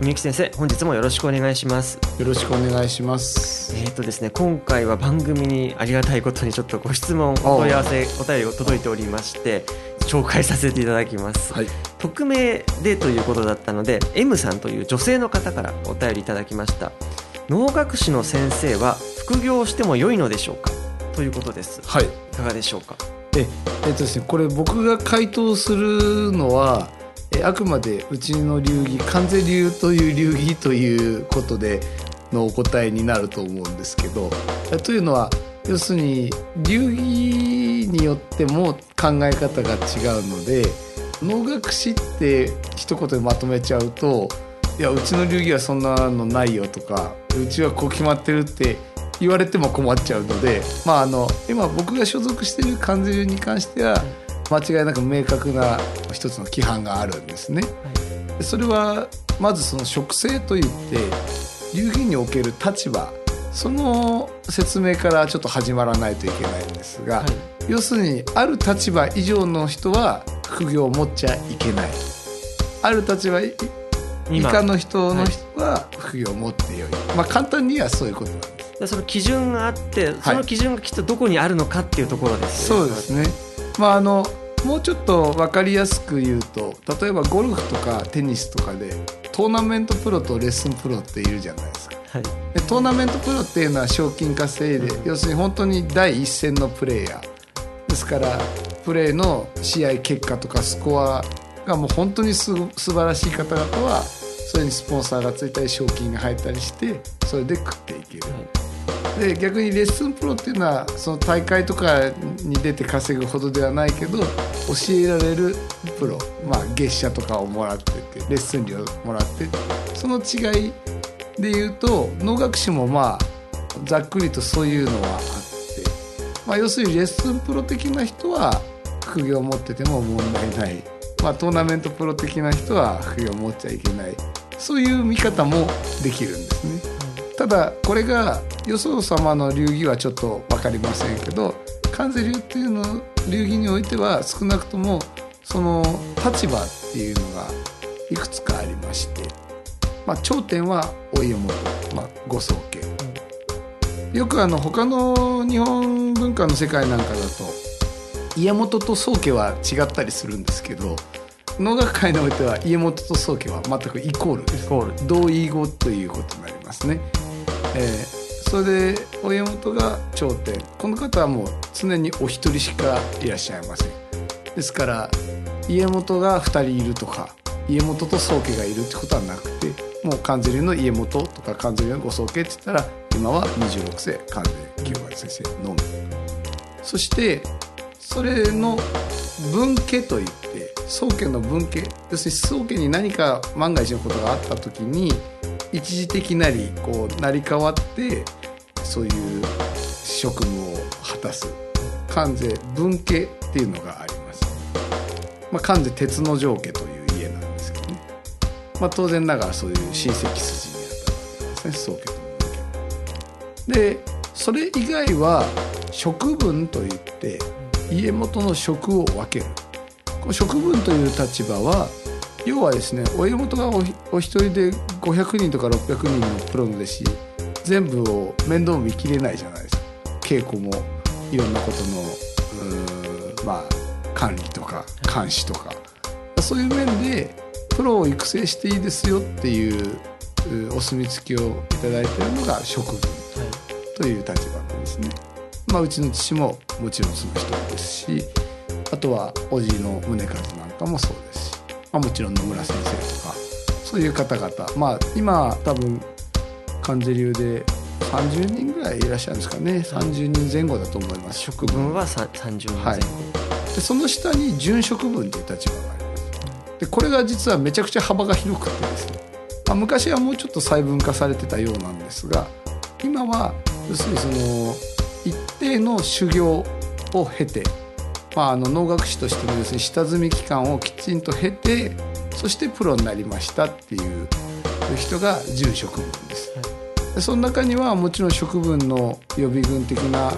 文幸先生本日もよろしくお願いします。よろしくお願いします。えっ、とですね今回は番組にありがたいことにちょっとご質問お問い合わせお便りが届いておりまして紹介させていただきます、はい。匿名でということだったので M さんという女性の方からお便りいただきました。能楽師の先生は副業しても良いのでしょうか？ということです。はい。いかがでしょうか？ええっとですねこれ僕が回答するのはえあくまでうちの流儀関税流という流儀ということでのお答えになると思うんですけどというのは要するに流儀によっても考え方が違うので能楽師って一言でまとめちゃうといやうちの流儀はそんなのないよとかうちはこう決まってるって言われても困っちゃうので、まあ、あの今僕が所属している関税流に関しては間違いなく明確な一つの規範があるんですね。でそれはまずその職性といって流儀における立場その説明からちょっと始まらないといけないんですが、はい。要するにある立場以上の人は副業を持っちゃいけない。ある立場以今下の人の人は副業を持ってよい、まあ簡単にはそういうことなんです。でその基準があってその基準がきっとどこにあるのかっていうところですよそうですね。まああのもうちょっと分かりやすく言うと例えばゴルフとかテニスとかでトーナメントプロとレッスンプロっているじゃないですか。はいでトーナメントプロっていうのは賞金稼いで、要するに本当に第一線のプレーヤーですからプレーの試合結果とかスコアがもう本当にすご素晴らしい方々はそれにスポンサーがついたり賞金が入ったりしてそれで食っていける。で逆にレッスンプロっていうのはその大会とかに出て稼ぐほどではないけど教えられるプロ、まあ、月謝とかをもらっててレッスン料もらってその違いで言うと能楽師もまあざっくりとそういうのはあって、まあ、要するにレッスンプロ的な人は副業を持ってても問題ない、まあ、トーナメントプロ的な人は副業を持っちゃいけないそういう見方もできるんですね。ただこれがよそ様の流儀はちょっと分かりませんけど関西流っていうの流儀においては少なくともその立場っていうのがいくつかありまして、まあ、頂点はお家元、まあ、ご宗家、よくあの他の日本文化の世界なんかだと家元と宗家は違ったりするんですけど能楽界においては家元と宗家は全くイコールイコール同意語ということになりますね。えーそれで親元が頂点。この方はもう常にお一人しかいらっしゃいません。ですから家元が2人いるとか家元と宗家がいるってことはなくてもう関税流の家元とか関税流のご宗家って言ったら今は26世関税清和先生のみ。そしてそれの分家といって宗家の分家。要するに宗家に何か万が一のことがあった時に一時的なりこう成り代わってそういう職務を果たす関税分家っていうのがあります。まあ、関税鉄の城家という家なんですけどね、まあ、当然ながらそういう親戚筋にあったわけですね宗家と分家。でそれ以外は職分といって家元の職を分けるこの職分という立場は要はですねお家元がおお一人で500人とか600人のプロの弟子全部を面倒見きれないじゃないですか。稽古もいろんなことのまあ管理とか監視とか。そういう面でプロを育成していいですよっていううお墨付きをいただいているのが職分という立場なんですね。まあ、うちの父ももちろんその人ですしあとは叔父の宗和なんかもそうですし、まあ、もちろん野村先生とかそういう方々。まあ今多分関税流で30人ぐらいいらっしゃるんですかね。30人前後だと思います。職分はさ30人前後、はい。でその下に準職分という立場があります。でこれが実はめちゃくちゃ幅が広くてですね、まあ、昔はもうちょっと細分化されてたようなんですが今は要するにその一定の修行を経て、まあ、あの能楽師としての要するに下積み期間をきちんと経てそしてプロになりましたっていう人が準職分です。でその中にはもちろん職分の予備軍的な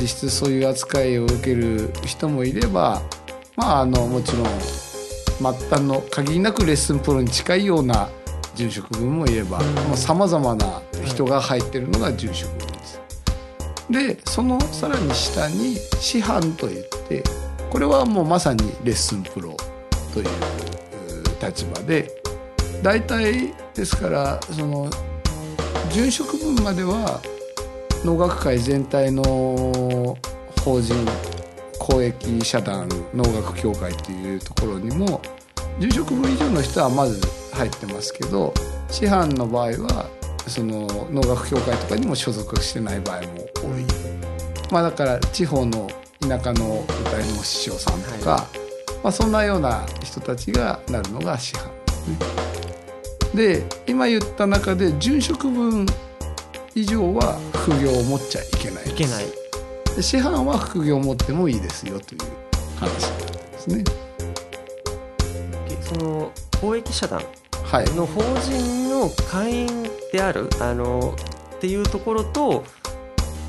実質そういう扱いを受ける人もいればまああのもちろん末端の限りなくレッスンプロに近いような準職分もいればさまざ、まな人が入ってるのが準職。分で。そのさらに下に師範といってこれはもうまさにレッスンプロという立場で大体ですからその準職分までは能楽会全体の法人公益社団能楽協会っていうところにも準職分以上の人はまず入ってますけど師範の場合はその能楽協会とかにも所属してない場合も多い、まあ、だから地方の田舎の歌いの師匠さんとか、はまあ、そんなような人たちがなるのが師範ですね。で今言った中で準職分以上は副業を持っちゃいけないいけない。で師範は副業を持ってもいいですよという話になってますね。その公益社団はい、の法人の会員であるあのっていうところと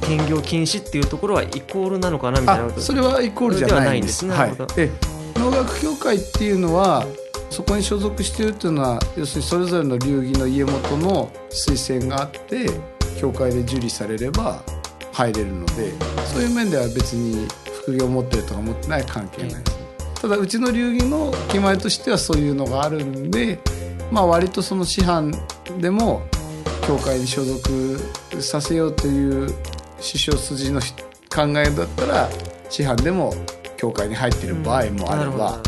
兼業禁止っていうところはイコールなのかなみたいなこと。あそれはイコールじゃないんです。ではないんですね。はい、で能楽協会っていうのはそこに所属しているっていうのは要するにそれぞれの流儀の家元の推薦があって協会で受理されれば入れるのでそういう面では別に副業を持ってるとか持ってない関係ないです、ただうちの流儀の決まりとしてはそういうのがあるんでまあ割とその師範でも協会に所属させようという師匠筋の考えだったら師範でも協会に入っている場合もあればなるほどなるほ、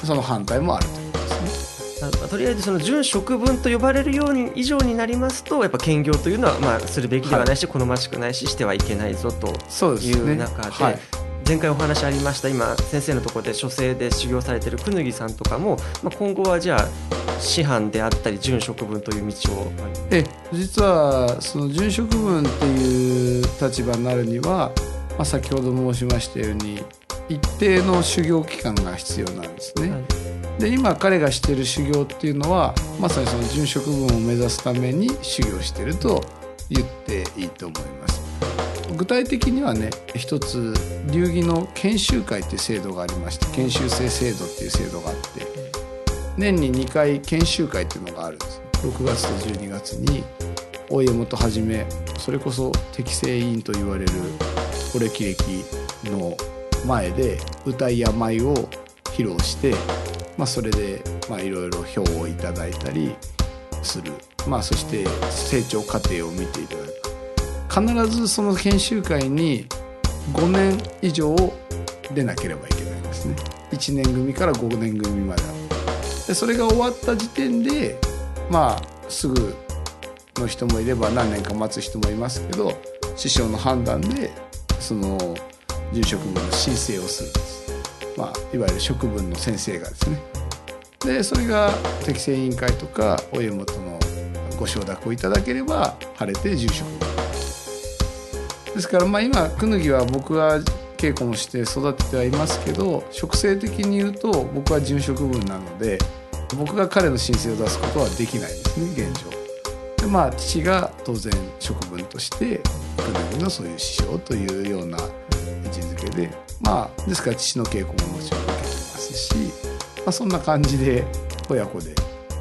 どその反対もあるということですね。とりあえずその準職分と呼ばれるように以上になりますとやっぱ兼業というのはまあするべきではないし、好ましくないししてはいけないぞといそうですね。う中で、はい、前回お話ありました今先生のところで書生で修行されてるくぬぎさんとかも、まあ、今後はじゃあ師範であったり準職分という道をえ実はその準職分っていう立場になるには、まあ、先ほど申しましたように一定の修行期間が必要なんですね。はいで今彼がしている修行っていうのはまさにその準職分を目指すために修行してると言っていいと思います。具体的にはね一つ流儀の研修会っていう制度がありまして研修生制度っていう制度があって年に2回研修会っていうのがあるんです。6月と12月に大江元はじめそれこそ適正委員と言われるお歴歴の前で歌いや舞を披露して、まあ、それでまあいろいろ票をいただいたりする、まあ、そして成長過程を見ていただく。必ずその研修会に5年以上出なければいけないんですね。1年組から5年組まででそれが終わった時点でまあすぐの人もいれば何年か待つ人もいますけど師匠の判断でその住職分の申請をするんです、まあ、いわゆる職分の先生がですね。でそれが適正委員会とかお家元のご承諾をいただければ晴れて住職分ですからまあ今くぬぎは僕は稽古もして育ててはいますけど職制的に言うと僕は準職分なので僕が彼の申請を出すことはできないですね現状。でまあ父が当然職分としてくぬぎのそういう師匠というような位置づけでまあですから父の稽古ももちろん受けてますし、まあ、そんな感じで親子で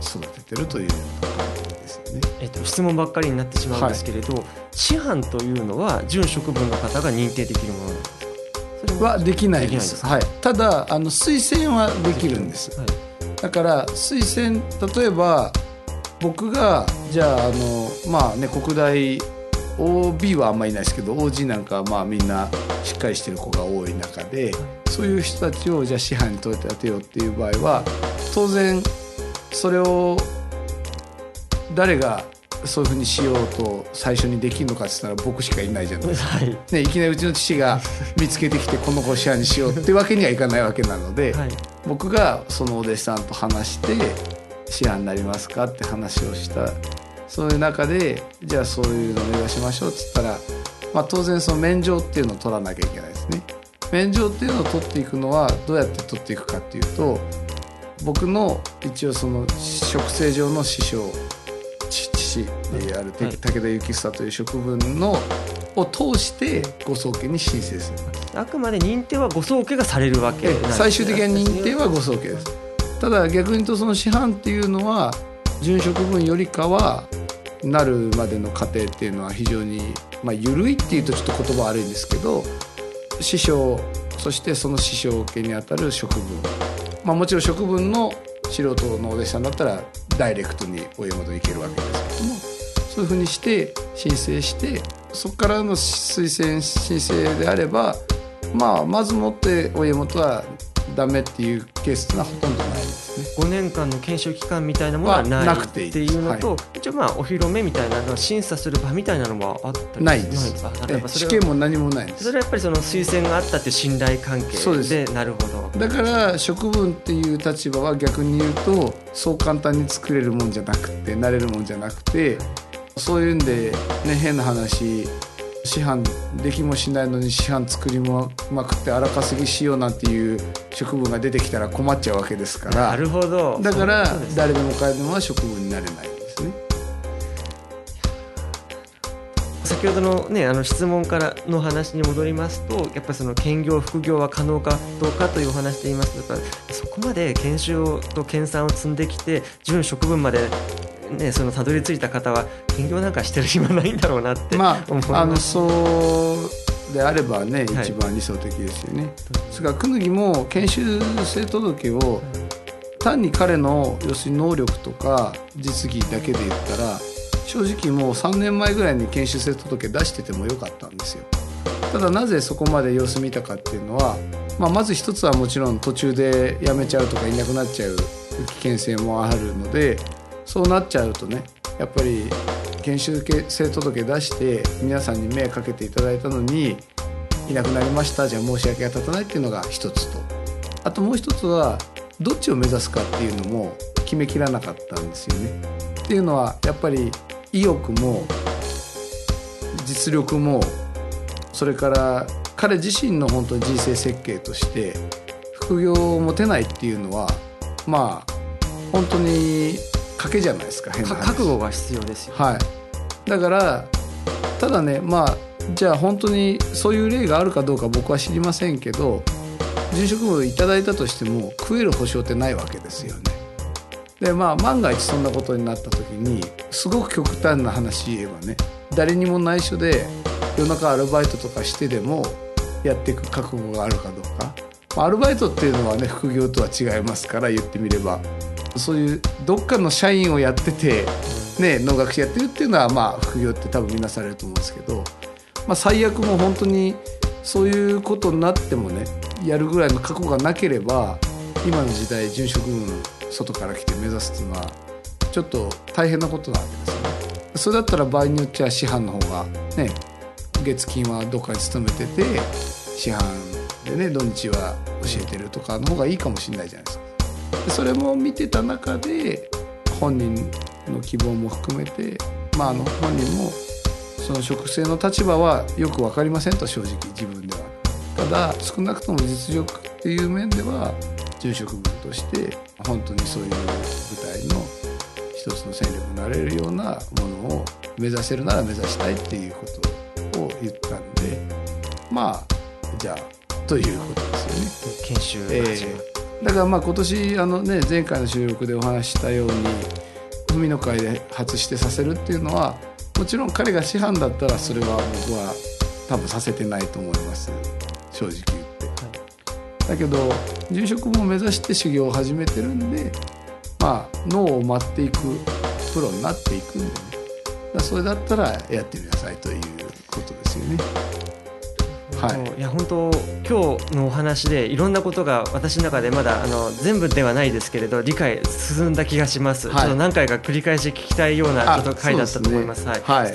育ててるというような感じですよね。えっと、質問ばっかりになってしまうんですけれど、師範というのは準職分の方が認定できるものはできないで。すはい、ただあの推薦はできるんです。はいだから推薦例えば僕がじゃああのまあね国大 OB はあんまりいないですけど OG なんかはまあみんなしっかりしてる子が多い中でそういう人たちをじゃあ師範に取り立てようっていう場合は当然それを誰がそういうふうにしようと最初にできるのかって言ったら僕しかいないじゃないですか、はいね、いきなりうちの父が見つけてきてこの子を師範にしようってわけにはいかないわけなので、はい僕がそのお弟子さんと話して「師範になりますか?」って話をしたそういう中でじゃあそういうのを目指しましょうっつったら、まあ、当然その免状っていうのを取らなきゃいけないですね。免状っていうのを取っていくのはどうやって取っていくかっていうと僕の一応その職政上の師匠父父であるはい。武田幸久という職分のを通してご宗家に申請する。あくまで認定はご宗家がされるわけね最終的な認定はご宗家です。ただ逆に言うとその師範っていうのは準職分よりかはなるまでの過程っていうのは非常にまあ緩いっていうとちょっと言葉悪いんですけど師匠そしてその師匠家にあたる職分。まあもちろん職分の素人のお弟子さんだったらダイレクトにお家元に行けるわけですけどもそういうふうにして申請してそこからの推薦申請であればまあまずもってお家元はダメっていうケースっていうのはほとんどない。5年間の研修期間みたいなものはないはなくていい。っていうのと、は一応まあお披露目みたいなの審査する場みたいなのもあったりないです。試験も何もないんです。それはやっぱりその推薦があったっていう信頼関そうで係でなるほど。だから職分っていう立場は逆に言うとそう簡単に作れるもんじゃなくてなれるもんじゃなくてそういうんでね変な話師範できもしないのに師範作りまくって荒稼ぎしようなんていう職分が出てきたら困っちゃうわけですからなるほどだから誰でも彼でもは職分になれないんですね。先ほどの,、ね、あの質問からの話に戻りますとやっぱりその兼業副業は可能かどうかというお話で言いますとそこまで研修と研鑽を積んできて準職分まで、ね、そのたどり着いた方は兼業なんかしてる暇ないんだろうなってまあ、あの。そうであればね、はい一番理想的ですよね。ですが久木も研修生届を単に彼の要するに能力とか実技だけで言ったら正直もう3年前ぐらいに研修生届出しててもよかったんですよ。ただなぜそこまで様子見たかっていうのは、まあ、まず一つはもちろん途中で辞めちゃうとかいなくなっちゃう危険性もあるのでそうなっちゃうとねやっぱり研修生届出して皆さんに迷惑かけていただいたのにいなくなりましたじゃあ申し訳が立たないっていうのが一つとあともう一つはどっちを目指すかっていうのも決めきらなかったんですよね。っていうのはやっぱり意欲も実力もそれから彼自身の本当に人生設計として副業を持てないっていうのはまあ本当に賭けじゃないですか変な覚悟が必要ですよ。はい、だからただねまあじゃあ本当にそういう例があるかどうか僕は知りませんけど殉職をいただいたとしても食える保証ってないわけですよね。でまあ万が一そんなことになった時にすごく極端な話言えばね誰にも内緒で夜中アルバイトとかしてでもやっていく覚悟があるかどうか、まあ、アルバイトっていうのはね副業とは違いますから言ってみればそういうどっかの社員をやってて、ね、能楽師やってるっていうのはまあ副業って多分みんなされると思うんですけど、まあ、最悪もう本当にそういうことになってもねやるぐらいの覚悟がなければ今の時代殉職軍外から来て目指すっていうのはちょっと大変なことなわけですよね。それだったら場合によっては師範の方がね月金はどっかに勤めてて師範でね土日は教えてるとかの方がいいかもしれないじゃないですか。でそれも見てた中で本人の希望も含めて、まあ、あの本人もその職生の立場はよく分かりませんと正直自分では。ただ少なくとも実力っていう面では住職分として本当にそういう舞台の一つの戦力になれるようなものを目指せるなら目指したいっていうことを言ったんでまあじゃあということですよね。研修が始まるだからまあ今年あの、ね、前回の収録でお話ししたように海の会で初してさせるっていうのはもちろん彼が師範だったらそれは僕は多分させてないと思います正直言って。だけど住職も目指して修行を始めてるんでまあ脳を待っていくプロになっていくんでねそれだったらやってみなさいということですよね。はい、いや本当今日のお話でいろんなことが私の中でまだあの全部ではないですけれど理解進んだ気がします、はい、ちょっと何回か繰り返し聞きたいようなちょっと回だったと思います。すね、はい、はい、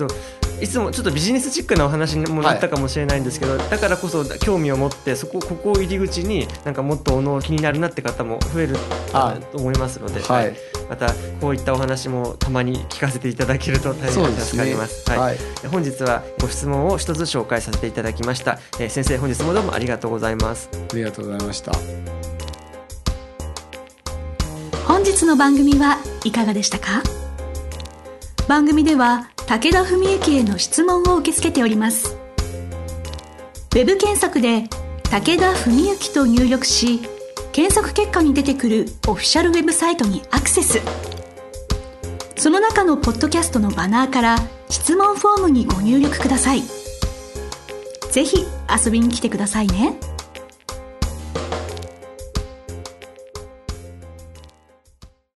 いつもちょっとビジネスチックなお話にもなったかもしれないんですけど、はい、だからこそ興味を持ってそこここを入り口になんかもっとおの気になるなって方も増えると思いますので、はい、またこうい。ったお話もたまに聞かせてい。ただけると大変助かります。すね、はい、本日はご質問を一つ紹介させてい。ただきました。えー、先生本日もどうもありがとうござい。ます。ありがとうござい。ました。本日の番組はい。かがでしたか番組では武田文幸への質問を受け付けております。ウェブ検索で武田文幸と入力し、検索結果に出てくるオフィシャルウェブサイトにアクセス。その中のポッドキャストのバナーから質問フォームにご入力ください。ぜひ遊びに来てくださいね。